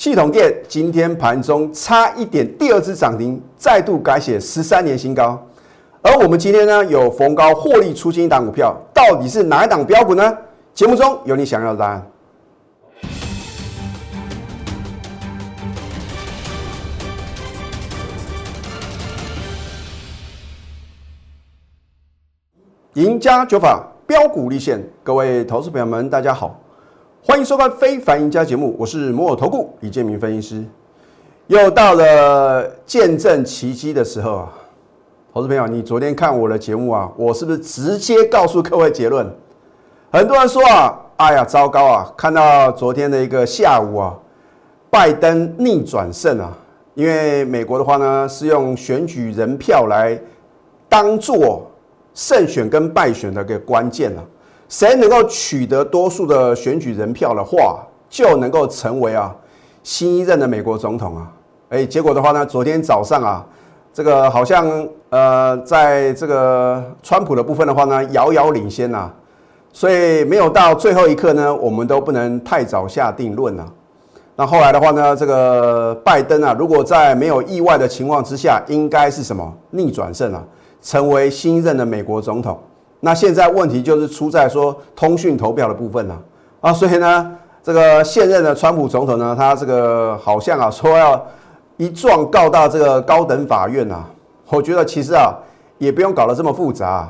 系统店今天盘中差一点第二次涨停，再度改写十三年新高。而我们今天呢，有逢高获利出清一档股票，到底是哪一档标股呢？节目中有你想要的答案。赢家九法标股立现，各位投资朋友们，大家好，欢迎收看《非凡赢家》节目，我是摩尔投顾李建明分析师。又到了见证奇迹的时候啊，投资朋友，你昨天看我的节目啊，我是不是直接告诉各位结论？很多人说啊，哎呀，糟糕啊！看到昨天的一个下午啊，拜登逆转胜啊，因为美国的话呢，是用选举人票来当做。胜选跟败选的一个关键啊，谁能够取得多数的选举人票的话，就能够成为啊新一任的美国总统啊。哎，结果的话呢，昨天早上啊，这个好像呃，在这个川普的部分的话呢，遥遥领先呐，所以没有到最后一刻呢，我们都不能太早下定论啊。那后来的话呢，这个拜登啊，如果在没有意外的情况之下，应该是什么逆转胜啊？成为新任的美国总统，那现在问题就是出在说通讯投票的部分了啊，所以呢，这个现任的川普总统呢，他这个好像啊说要一状告到这个高等法院啊，我觉得其实啊也不用搞得这么复杂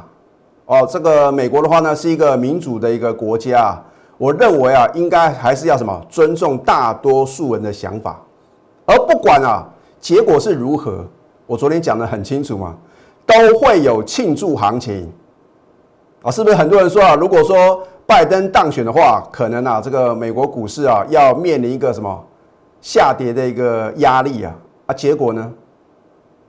哦，这个美国的话呢是一个民主的一个国家，我认为啊应该还是要什么尊重大多数人的想法，而不管啊结果是如何，我昨天讲的很清楚嘛。都会有庆祝行情。啊！是不是很多人说啊？如果说拜登当选的话，可能啊，这个美国股市啊要面临一个什么下跌的一个压力啊？啊，结果呢？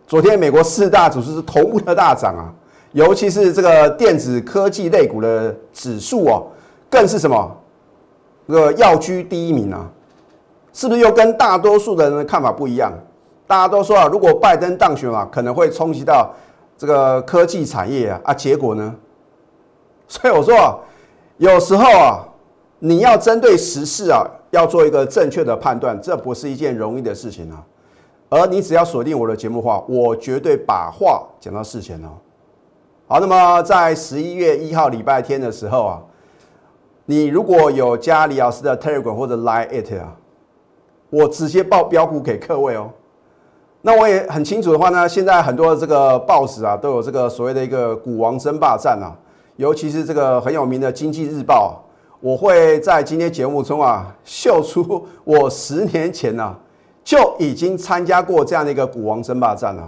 昨天美国四大指数是同步的大涨啊，尤其是这个电子科技类股的指数哦，更是什么？这个要居第一名啊！是不是又跟大多数的人的看法不一样？大家都说啊，如果拜登当选啊，可能会冲击到。这个科技产业啊啊，结果呢？所以我说啊，有时候啊，你要针对时事啊，要做一个正确的判断，这不是一件容易的事情啊。而你只要锁定我的节目的话，我绝对把话讲到事前哦。好，那么在十一月一号礼拜天的时候啊，你如果有加李老师的 Telegram 或者 Line it 啊，我直接报标股给各位哦。那我也很清楚的话呢，现在很多这个报纸啊，都有这个所谓的一个股王争霸战啊，尤其是这个很有名的《经济日报》，我会在今天节目中啊，秀出我十年前呢就已经参加过这样的一个股王争霸战了。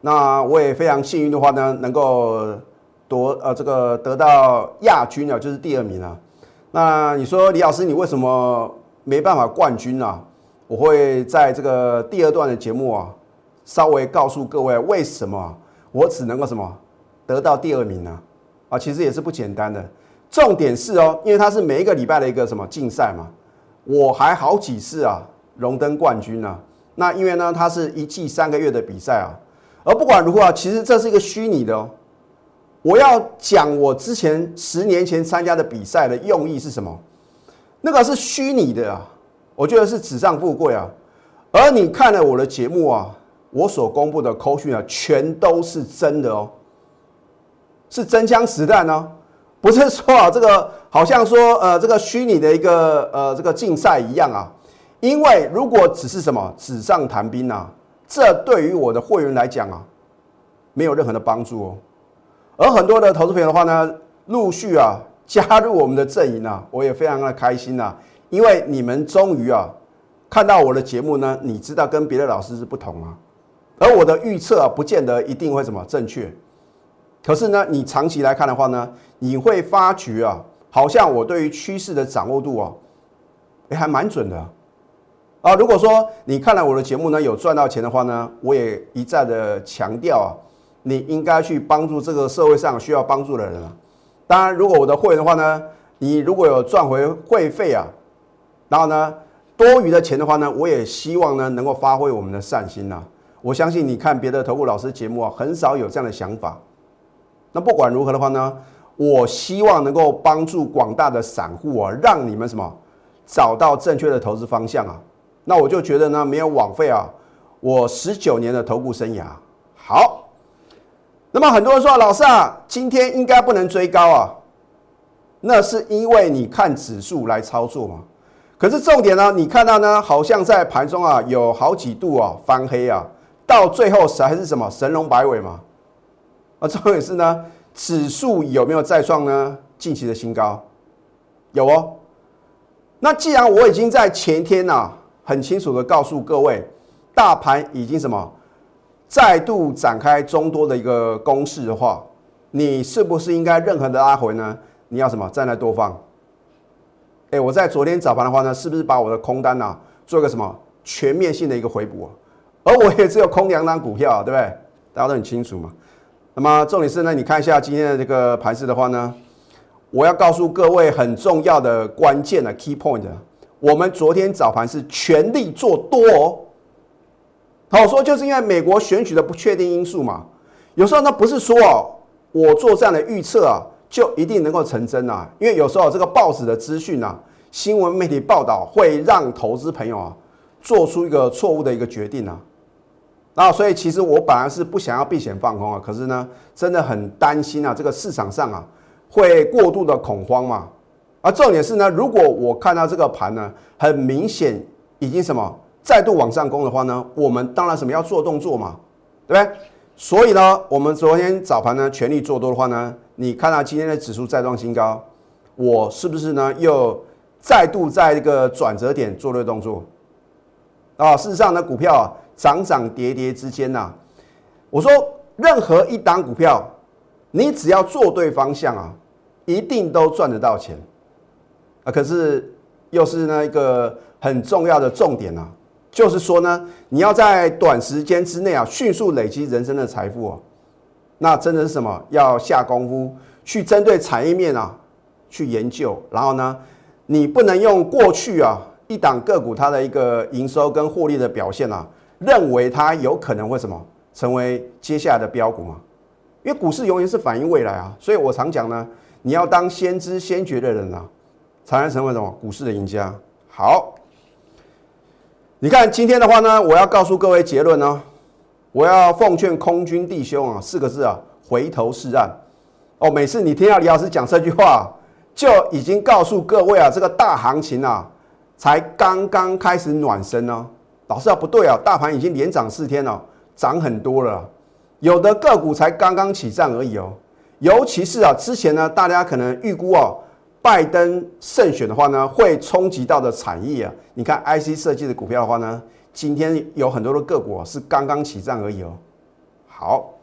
那我也非常幸运的话呢，能够夺呃这个得到亚军啊，就是第二名啊。那你说李老师，你为什么没办法冠军呢？我会在这个第二段的节目啊。稍微告诉各位，为什么我只能够什么得到第二名呢？啊，啊其实也是不简单的。重点是哦，因为它是每一个礼拜的一个什么竞赛嘛，我还好几次啊荣登冠军呢。那因为呢，它是一季三个月的比赛啊。而不管如何啊，其实这是一个虚拟的哦。我要讲我之前十年前参加的比赛的用意是什么？那个是虚拟的啊，我觉得是纸上富贵啊。而你看了我的节目啊。我所公布的口讯啊，全都是真的哦，是真枪实弹哦，不是说啊，这个好像说呃，这个虚拟的一个呃这个竞赛一样啊。因为如果只是什么纸上谈兵啊，这对于我的会员来讲啊，没有任何的帮助哦。而很多的投资朋友的话呢，陆续啊加入我们的阵营啊，我也非常的开心呐，因为你们终于啊看到我的节目呢，你知道跟别的老师是不同啊。而我的预测啊，不见得一定会什么正确。可是呢，你长期来看的话呢，你会发觉啊，好像我对于趋势的掌握度啊，也还蛮准的啊。如果说你看了我的节目呢，有赚到钱的话呢，我也一再的强调啊，你应该去帮助这个社会上需要帮助的人啊。当然，如果我的会员的话呢，你如果有赚回会费啊，然后呢，多余的钱的话呢，我也希望呢，能够发挥我们的善心呐。我相信你看别的投顾老师节目啊，很少有这样的想法。那不管如何的话呢，我希望能够帮助广大的散户啊，让你们什么找到正确的投资方向啊。那我就觉得呢，没有枉费啊我十九年的投顾生涯。好，那么很多人说，老师啊，今天应该不能追高啊，那是因为你看指数来操作嘛。可是重点呢，你看到呢，好像在盘中啊，有好几度啊翻黑啊，到最后还是什么神龙摆尾嘛。啊，重点是呢，指数有没有再创呢近期的新高？有哦。那既然我已经在前天呐，很清楚的告诉各位，大盘已经什么再度展开中多的一个攻势的话，你是不是应该任何的拉回呢？你要什么站在多方？哎，我在昨天早盘的话呢，是不是把我的空单呐做一个什么全面性的一个回补啊？而我也只有空两档股票，对不对？大家都很清楚嘛。那么重点是呢，你看一下今天的这个盘势的话呢？我要告诉各位很重要的关键的 key point，我们昨天早盘是全力做多哦。好说，就是因为美国选举的不确定因素嘛。有时候呢，不是说哦，我做这样的预测啊，就一定能够成真啊。因为有时候这个报纸的资讯啊，新闻媒体报道会让投资朋友啊做出一个错误的一个决定啊。那所以其实我本来是不想要避险放空啊，可是呢，真的很担心啊，这个市场上啊。会过度的恐慌嘛？而重点是呢，如果我看到这个盘呢，很明显已经什么再度往上攻的话呢，我们当然什么要做动作嘛，对不对？所以呢，我们昨天早盘呢全力做多的话呢，你看到今天的指数再创新高，我是不是呢又再度在这个转折点做了动作？啊，事实上呢，股票涨涨跌跌之间呐，我说任何一档股票，你只要做对方向啊。一定都赚得到钱啊！可是又是那一个很重要的重点啊，就是说呢，你要在短时间之内啊，迅速累积人生的财富哦。那真的是什么？要下功夫去针对产业面啊，去研究。然后呢，你不能用过去啊一档个股它的一个营收跟获利的表现啊，认为它有可能会什么成为接下来的标股嘛？因为股市永远是反映未来啊，所以我常讲呢。你要当先知先觉的人啊，才能成为什么股市的赢家。好，你看今天的话呢，我要告诉各位结论呢，我要奉劝空军弟兄啊，四个字啊，回头是岸。哦，每次你听到李老师讲这句话，就已经告诉各位啊，这个大行情啊，才刚刚开始暖身呢。老师啊，不对啊，大盘已经连涨四天了，涨很多了，有的个股才刚刚起涨而已哦。尤其是啊，之前呢，大家可能预估哦，拜登胜选的话呢，会冲击到的产业啊。你看 IC 设计的股票的话呢，今天有很多的个股是刚刚起涨而已哦。好，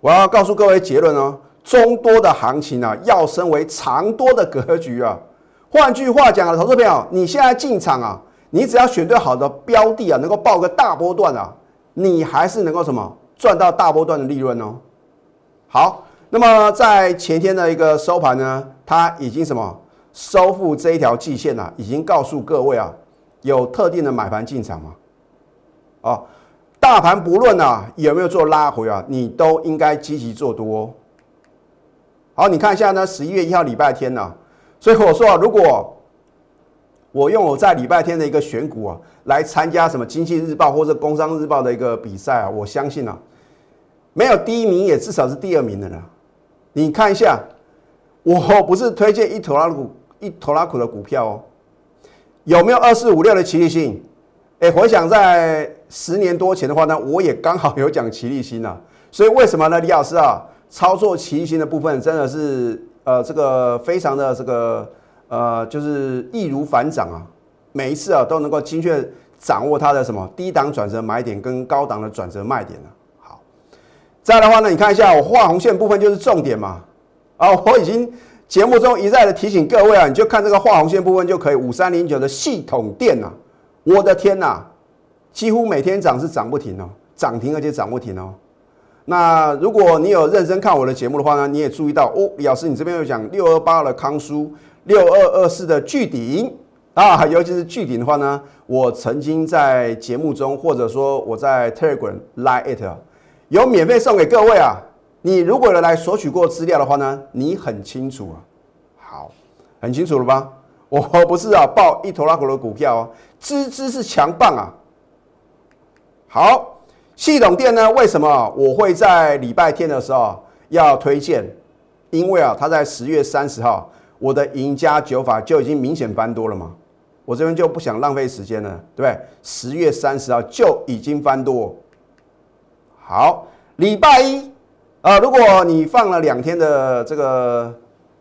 我要告诉各位结论哦，中多的行情啊，要升为长多的格局啊。换句话讲啊，投资朋友，你现在进场啊，你只要选对好的标的啊，能够报个大波段啊，你还是能够什么赚到大波段的利润哦。好。那么在前天的一个收盘呢，它已经什么收复这一条季线了，已经告诉各位啊，有特定的买盘进场嘛？啊，大盘不论啊有没有做拉回啊，你都应该积极做多。好，你看一下呢，十一月一号礼拜天呢，所以我说啊，如果我用我在礼拜天的一个选股啊，来参加什么经济日报或者工商日报的一个比赛啊，我相信啊，没有第一名也至少是第二名的了。你看一下，我不是推荐一头拉股一头拉股的股票哦，有没有二四五六的奇力新？哎，回想在十年多前的话呢，我也刚好有讲奇力新啊。所以为什么呢？李老师啊，操作奇力新的部分真的是呃这个非常的这个呃就是易如反掌啊，每一次啊都能够精确掌握它的什么低档转折买点跟高档的转折卖点啊。再的话呢，你看一下我画红线部分就是重点嘛。啊，我已经节目中一再的提醒各位啊，你就看这个画红线部分就可以。五三零九的系统电呐，我的天呐，几乎每天涨是涨不停哦，涨停而且涨不停哦。那如果你有认真看我的节目的话呢，你也注意到哦，李老师你这边有讲六二八的康叔，六二二四的巨顶啊，尤其是巨顶的话呢，我曾经在节目中或者说我在 Telegram Line it。有免费送给各位啊！你如果有来索取过资料的话呢，你很清楚啊。好，很清楚了吧？我不是啊，报一头拉股的股票哦，支支是强棒啊。好，系统店呢？为什么我会在礼拜天的时候要推荐？因为啊，它在十月三十号，我的赢家九法就已经明显翻多了嘛。我这边就不想浪费时间了，对不对？十月三十号就已经翻多。好，礼拜一啊，如果你放了两天的这个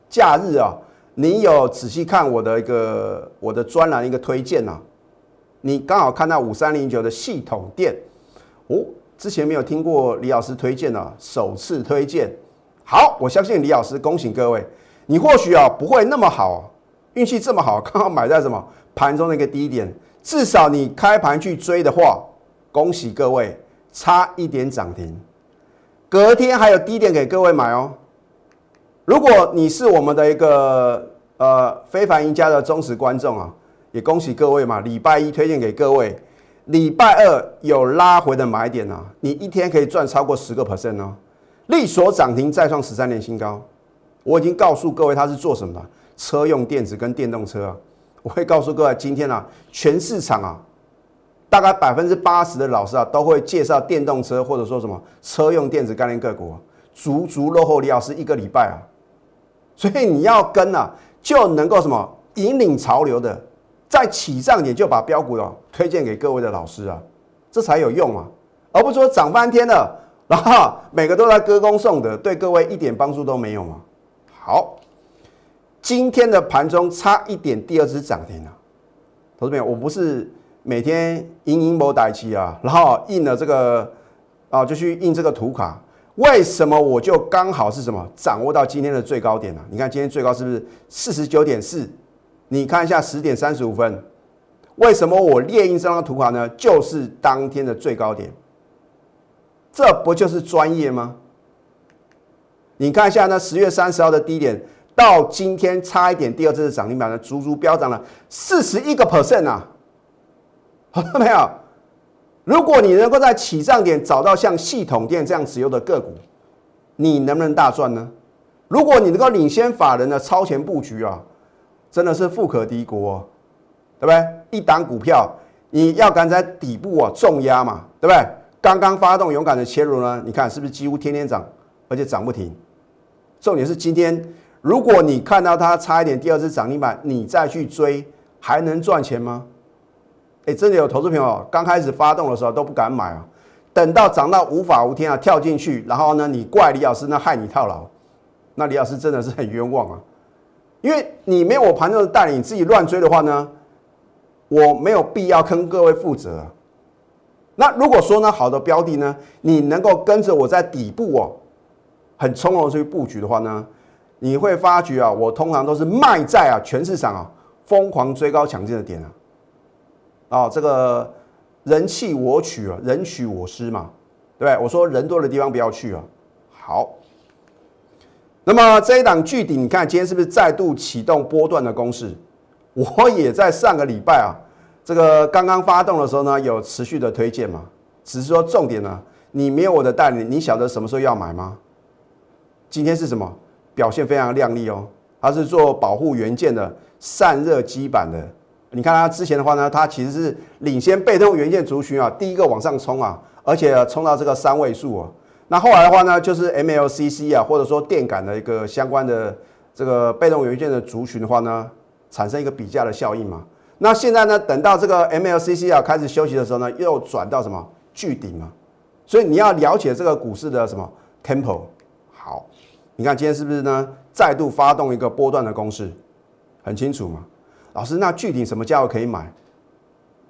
假日啊，你有仔细看我的一个我的专栏一个推荐呐？你刚好看到五三零九的系统店哦，之前没有听过李老师推荐啊，首次推荐。好，我相信李老师，恭喜各位，你或许啊不会那么好，运气这么好，刚好买在什么盘中的一个低点，至少你开盘去追的话，恭喜各位，差一点涨停，隔天还有低点给各位买哦。如果你是我们的一个呃非凡赢家的忠实观众啊。也恭喜各位嘛！礼拜一推荐给各位，礼拜二有拉回的买点啊，你一天可以赚超过十个 percent 哦。力所涨停再创十三年新高，我已经告诉各位它是做什么的，车用电子跟电动车啊。我会告诉各位，今天啊，全市场啊，大概百分之八十的老师啊，都会介绍电动车或者说什么车用电子概念个股，足足落后李老师一个礼拜啊。所以你要跟啊，就能够什么引领潮流的。在起涨点就把标股啊推荐给各位的老师啊，这才有用啊，而不是说涨翻天了，然后每个都在歌功颂德，对各位一点帮助都没有嘛。好，今天的盘中差一点第二只涨停了，投资朋友，我不是每天印印某代期啊，然后印了这个啊就去印这个图卡，为什么我就刚好是什么掌握到今天的最高点呢？你看今天最高是不是四十九点四？你看一下十点三十五分，为什么我列印这张图卡呢？就是当天的最高点，这不就是专业吗？你看一下那十月三十号的低点，到今天差一点第二次的涨停板呢，足足飙涨了四十一个 percent 啊！好了没有？如果你能够在起涨点找到像系统店这样持有的个股，你能不能大赚呢？如果你能够领先法人的超前布局啊！真的是富可敌国，对不对？一档股票你要敢在底部啊重压嘛，对不对？刚刚发动勇敢的切入呢，你看是不是几乎天天涨，而且涨不停？重点是今天，如果你看到它差一点第二次涨停板，你再去追，还能赚钱吗？哎，真的有投资朋友刚开始发动的时候都不敢买啊，等到涨到无法无天啊，跳进去，然后呢，你怪李老师那害你套牢，那李老师真的是很冤枉啊。因为你没有我盘中的带领，你自己乱追的话呢，我没有必要跟各位负责。那如果说呢，好的标的呢，你能够跟着我在底部哦，很从容去布局的话呢，你会发觉啊，我通常都是卖在啊全市场啊疯狂追高抢进的点啊，啊这个人气我取啊，人取我失嘛，对不对？我说人多的地方不要去啊，好。那么这一档巨顶，你看今天是不是再度启动波段的攻势？我也在上个礼拜啊，这个刚刚发动的时候呢，有持续的推荐嘛。只是说重点呢，你没有我的带领，你晓得什么时候要买吗？今天是什么表现非常亮丽哦？它是做保护元件的散热基板的。你看它之前的话呢，它其实是领先被动元件族群啊，第一个往上冲啊，而且冲到这个三位数啊。那后来的话呢，就是 MLCC 啊，或者说电感的一个相关的这个被动元件的族群的话呢，产生一个比价的效应嘛。那现在呢，等到这个 MLCC 啊开始休息的时候呢，又转到什么巨顶嘛。所以你要了解这个股市的什么 tempo。好，你看今天是不是呢，再度发动一个波段的攻势，很清楚嘛。老师，那具体什么价位可以买？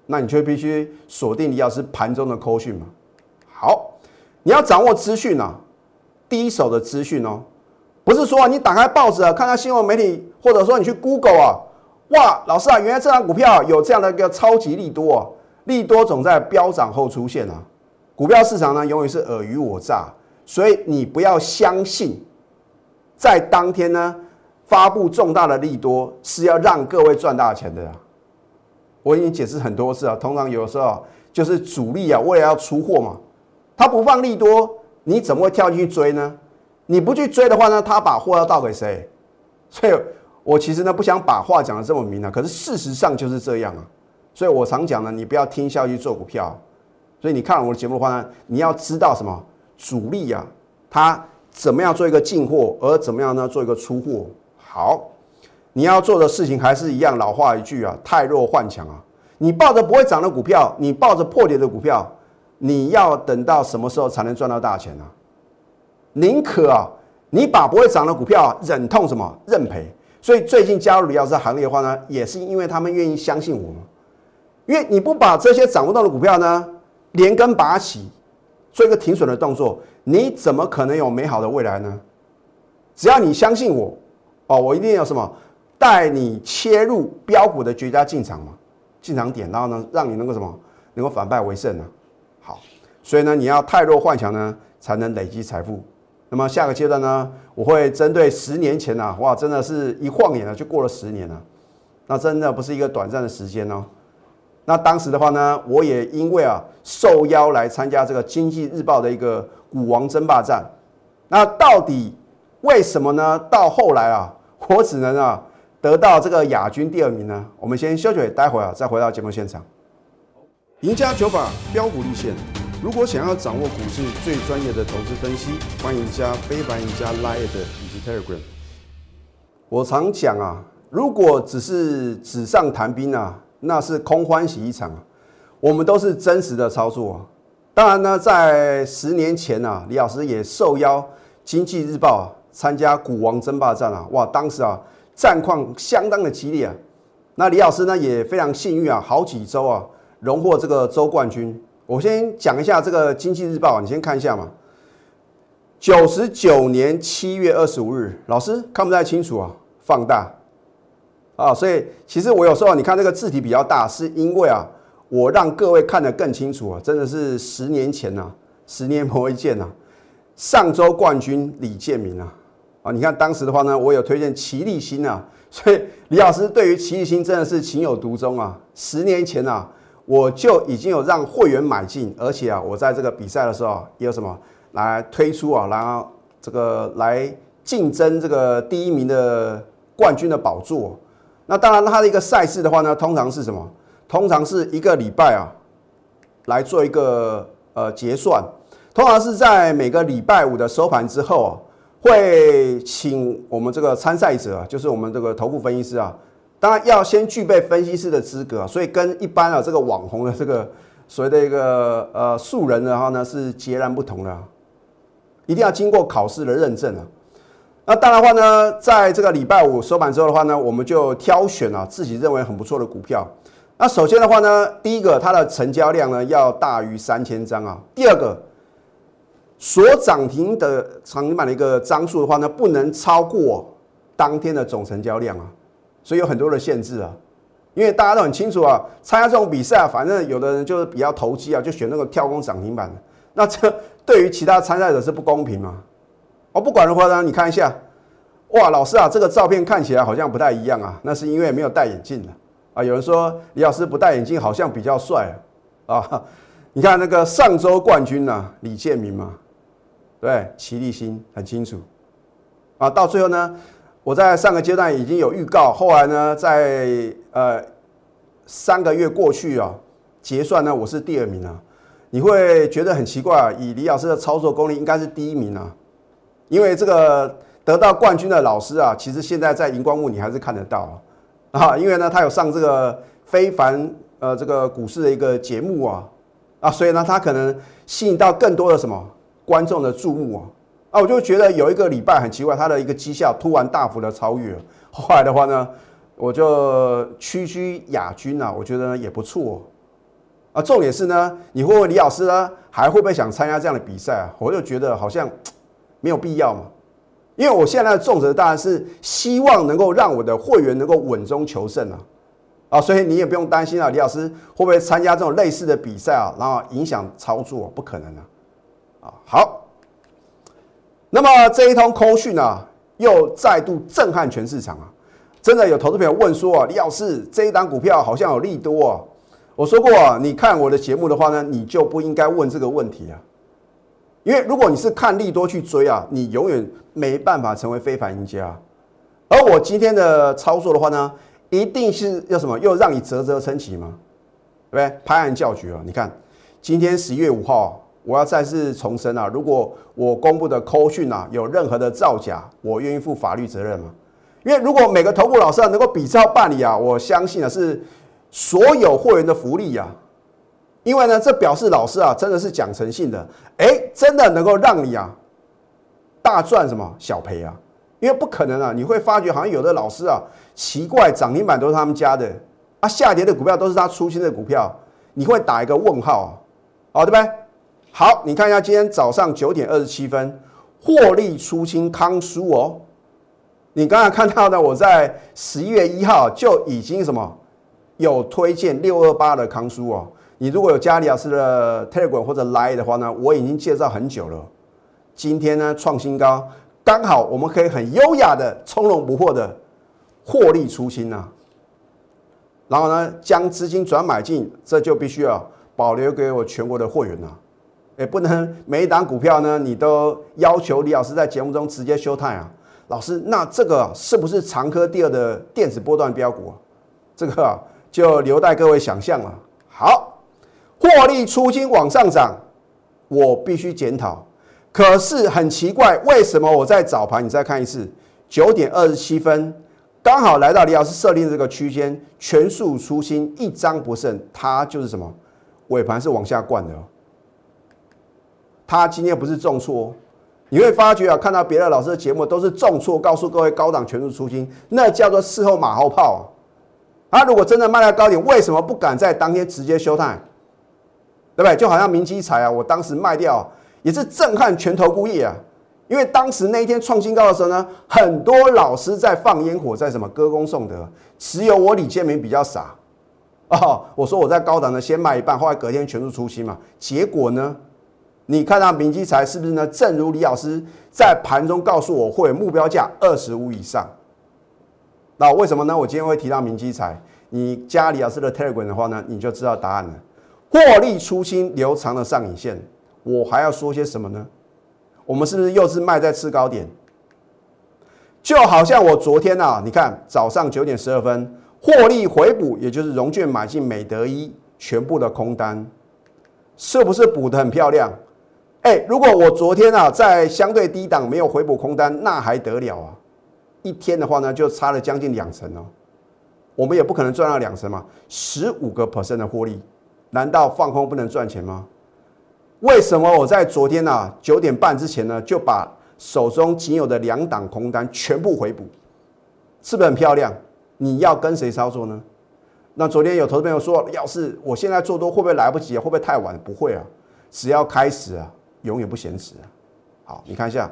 那你就必须锁定李老师盘中的扣讯嘛。好。你要掌握资讯啊，第一手的资讯哦，不是说你打开报纸啊，看看新闻媒体，或者说你去 Google 啊，哇，老师啊，原来这张股票有这样的一个超级利多啊，利多总在飙涨后出现啊，股票市场呢永远是尔虞我诈，所以你不要相信，在当天呢发布重大的利多是要让各位赚大钱的啊，我已经解释很多次啊，通常有时候就是主力啊，为了要出货嘛。他不放利多，你怎么会跳进去追呢？你不去追的话呢，他把货要倒给谁？所以我其实呢不想把话讲的这么明啊，可是事实上就是这样啊。所以我常讲呢，你不要听消息做股票。所以你看我的节目的话呢，你要知道什么主力啊，他怎么样做一个进货，而怎么样呢做一个出货。好，你要做的事情还是一样，老话一句啊，太弱换强啊。你抱着不会涨的股票，你抱着破跌的股票，你要等到什么时候才能赚到大钱呢？宁可啊，你把不会涨的股票忍痛什么认赔。所以最近加入李老师行列的话呢，也是因为他们愿意相信我们。因为你不把这些涨不动的股票呢连根拔起，做一个停损的动作，你怎么可能有美好的未来呢？只要你相信我，哦，我一定有什么带你切入标股的绝佳进场嘛，进场点，然后呢，让你能够什么能够反败为胜呢？好，所以呢，你要太弱换强呢，才能累积财富。那么下个阶段呢，我会针对十年前呐，哇，真的是一晃眼啊，就过了十年了，那真的不是一个短暂的时间哦。那当时的话呢，我也因为啊受邀来参加这个经济日报的一个股王争霸战。那到底为什么呢？到后来啊，我只能啊得到这个亚军第二名呢？我们先休息，待会儿啊再回到节目现场。赢家九法标股立线。如果想要掌握股市最专业的投资分析，欢迎加非凡、赢家 Line 以及 Telegram。我常讲啊，如果只是纸上谈兵啊，那是空欢喜一场啊。我们都是真实的操作啊。当然呢，在十年前啊，李老师也受邀《经济日报》啊参加股王争霸战啊，哇，当时啊战况相当的激烈啊。那李老师呢也非常幸运啊，好几周啊荣获这个周冠军。我先讲一下这个《经济日报》，你先看一下嘛。九十九年七月二十五日，老师看不太清楚啊，放大啊，所以其实我有时候你看这个字体比较大，是因为啊，我让各位看得更清楚啊，真的是十年前呐，十年磨一剑呐。上周冠军李建明啊，啊，你看当时的话呢，我有推荐齐立新啊，所以李老师对于齐立新真的是情有独钟啊。十年前啊。我就已经有让会员买进，而且啊，我在这个比赛的时候也有什么来推出啊，然后这个来竞争这个第一名的冠军的宝座。那当然，它的一个赛事的话呢，通常是什么？通常是一个礼拜啊，来做一个呃结算。通常是在每个礼拜五的收盘之后啊，会请我们这个参赛者，就是我们这个头部分析师啊。当然要先具备分析师的资格，所以跟一般啊这个网红的这个所谓的一个呃素人的话呢是截然不同的，一定要经过考试的认证啊。那当然话呢，在这个礼拜五收盘之后的话呢，我们就挑选啊自己认为很不错的股票。那首先的话呢，第一个它的成交量呢要大于三千张啊。第二个，所涨停的涨停板的一个张数的话呢，不能超过当天的总成交量啊。所以有很多的限制啊，因为大家都很清楚啊，参加这种比赛啊，反正有的人就是比较投机啊，就选那个跳空涨停板的，那这对于其他参赛者是不公平嘛？哦，不管的话呢，你看一下，哇，老师啊，这个照片看起来好像不太一样啊，那是因为没有戴眼镜的啊。有人说李老师不戴眼镜好像比较帅啊，啊，你看那个上周冠军呢，李建明嘛，对，齐立新很清楚。啊，到最后呢。我在上个阶段已经有预告，后来呢，在呃三个月过去啊，结算呢我是第二名啊，你会觉得很奇怪啊，以李老师的操作功力应该是第一名啊，因为这个得到冠军的老师啊，其实现在在荧光幕你还是看得到啊，因为呢他有上这个非凡呃这个股市的一个节目啊，啊，所以呢他可能吸引到更多的什么观众的注目啊。啊，我就觉得有一个礼拜很奇怪，他的一个绩效突然大幅的超越。后来的话呢，我就屈居亚军啊，我觉得也不错。啊，重点是呢，你会问李老师呢，还会不会想参加这样的比赛啊？我就觉得好像没有必要嘛，因为我现在的重责当然是希望能够让我的会员能够稳中求胜啊。啊，所以你也不用担心啊，李老师会不会参加这种类似的比赛啊，然后影响操作？不可能啊。啊，好。那么这一通空讯啊，又再度震撼全市场啊！真的有投资朋友问说啊，李老师这一档股票好像有利多啊。我说过啊，你看我的节目的话呢，你就不应该问这个问题啊。因为如果你是看利多去追啊，你永远没办法成为非凡赢家而我今天的操作的话呢，一定是要什么？又让你啧啧称奇吗？对不对？拍案叫绝啊！你看，今天十一月五号，我要再次重申啊，如果我公布的扣讯啊有任何的造假，我愿意负法律责任吗？因为如果每个投顾老师能够比照办理啊，我相信啊是所有会员的福利呀。因为呢，这表示老师啊真的是讲诚信的，哎，真的能够让你啊大赚什么小赔啊。因为不可能啊！你会发觉好像有的老师啊，奇怪，涨停板都是他们家的，啊，下跌的股票都是他出新的股票，你会打一个问号啊，对不对？好，你看一下今天早上九点二十七分，获利出清康舒哦。你刚才看到呢，我在十一月一号就已经什么有推荐六二八的康舒哦。你如果有加里老师的 Telegram 或者 Line 的话呢，我已经介绍很久了。今天呢创新高。刚好我们可以很优雅的、从容不迫的获利出清呐，然后呢，将资金转买进，这就必须要保留给我全国的会员呐，也不能每一档股票呢，你都要求李老师在节目中直接休态啊，老师，那这个是不是长科第二的电子波段标股？这个啊，就留待各位想象了。好，获利出金往上涨，我必须检讨。可是很奇怪，为什么我在早盘？你再看一次，九点二十七分，刚好来到李老师设定这个区间，全数出清，一张不剩，它就是什么？尾盘是往下灌的。它今天不是重挫，你会发觉啊，看到别的老师的节目都是重挫，告诉各位高档全数出清，那叫做事后马后炮。他如果真的卖到高点，为什么不敢在当天直接休态？对不对？就好像明基彩啊，我当时卖掉。也是震撼全投顾业啊！因为当时那一天创新高的时候呢，很多老师在放烟火，在什么歌功颂德，只有我李建明比较傻哦。我说我在高档的先卖一半，后来隔天全数出清嘛。结果呢，你看到明基财是不是呢？正如李老师在盘中告诉我会目标价二十五以上。那为什么呢？我今天会提到明基财，你加李老师的 Telegram 的话呢，你就知道答案了。获利出清留长的上影线。我还要说些什么呢？我们是不是又是卖在次高点？就好像我昨天啊，你看早上九点十二分获利回补，也就是融券买进美德一全部的空单，是不是补的很漂亮？哎，如果我昨天啊在相对低档没有回补空单，那还得了啊？一天的话呢，就差了将近两成哦。我们也不可能赚到两成嘛，十五个 percent 的获利，难道放空不能赚钱吗？为什么我在昨天呢九点半之前呢就把手中仅有的两档空单全部回补，是不是很漂亮？你要跟谁操作呢？那昨天有投资朋友说，要是我现在做多会不会来不及啊？会不会太晚？不会啊，只要开始啊，永远不嫌迟啊。好，你看一下，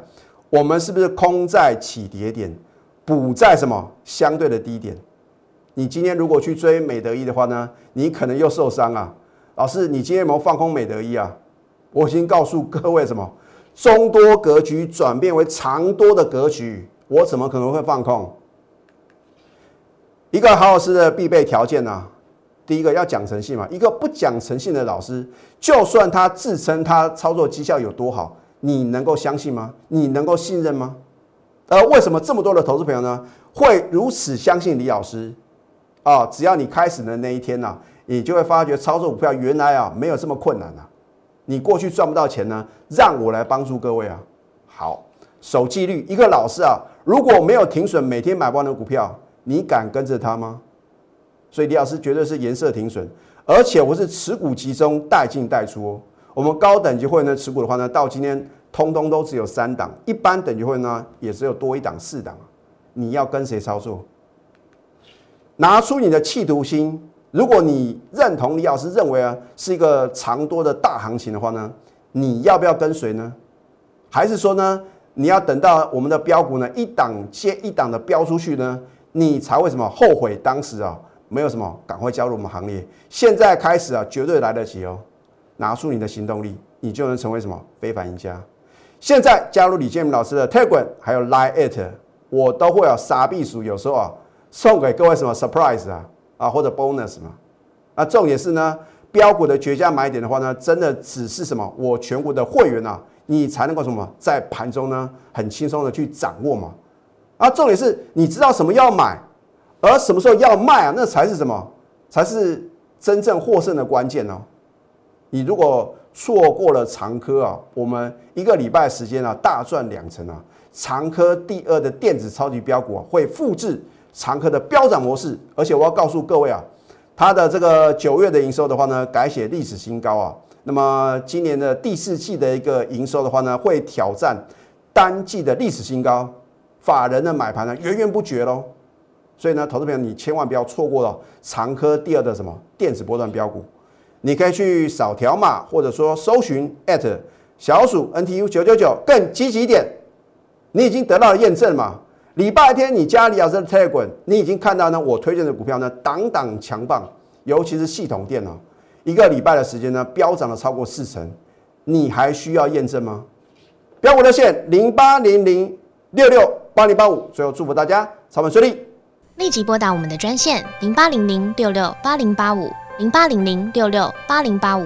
我们是不是空在起跌点，补在什么相对的低点？你今天如果去追美德一的话呢，你可能又受伤啊。老师，你今天有没有放空美德一啊？我已经告诉各位，什么中多格局转变为长多的格局，我怎么可能会放空？一个好老师的必备条件呢？第一个要讲诚信嘛。一个不讲诚信的老师，就算他自称他操作绩效有多好，你能够相信吗？你能够信任吗？而为什么这么多的投资朋友呢，会如此相信李老师？啊，只要你开始的那一天呢，你就会发觉操作股票原来啊没有这么困难啊。你过去赚不到钱呢，让我来帮助各位啊。好，守纪律，一个老师啊，如果没有停损，每天买不完的股票，你敢跟着他吗？所以李老师绝对是颜色停损，而且我是持股集中，带进带出哦。我们高等级会员的持股的话呢，到今天通通都只有三档，一般等级会呢也只有多一档四档。你要跟谁操作？拿出你的企图心。如果你认同李老师认为啊是一个长多的大行情的话呢，你要不要跟随呢？还是说呢，你要等到我们的标股呢一档接一档的标出去呢，你才会什么后悔当时啊没有什么赶快加入我们行列？现在开始啊绝对来得及哦，拿出你的行动力，你就能成为什么非凡赢家。现在加入李建明老师的 Telegram 还有 Line at，我都会有傻避暑，有时候啊送给各位什么 surprise 啊。啊，或者 bonus 嘛，那重点是呢，标股的绝佳买点的话呢，真的只是什么？我全国的会员啊，你才能够什么，在盘中呢，很轻松的去掌握嘛。啊，重点是你知道什么要买，而什么时候要卖啊，那才是什么？才是真正获胜的关键哦。你如果错过了长科啊，我们一个礼拜时间啊，大赚两成啊。长科第二的电子超级标股啊，会复制长科的飙涨模式，而且我要告诉各位啊，它的这个九月的营收的话呢，改写历史新高啊。那么今年的第四季的一个营收的话呢，会挑战单季的历史新高，法人的买盘呢源源不绝喽。所以呢，投资朋友你千万不要错过了长科第二的什么电子波段标股，你可以去扫条码，或者说搜寻小鼠 NTU 九九九，更积极一点，你已经得到了验证嘛。礼拜天你加里亚斯 Telegram，你已经看到呢，我推荐的股票呢，档档强棒，尤其是系统电脑。一个礼拜的时间呢，飙涨了超过四成，你还需要验证吗？标股热线零八零零六六八零八五，最后祝福大家操盘顺利，立即拨打我们的专线零八零零六六八零八五。零八零零六六八零八五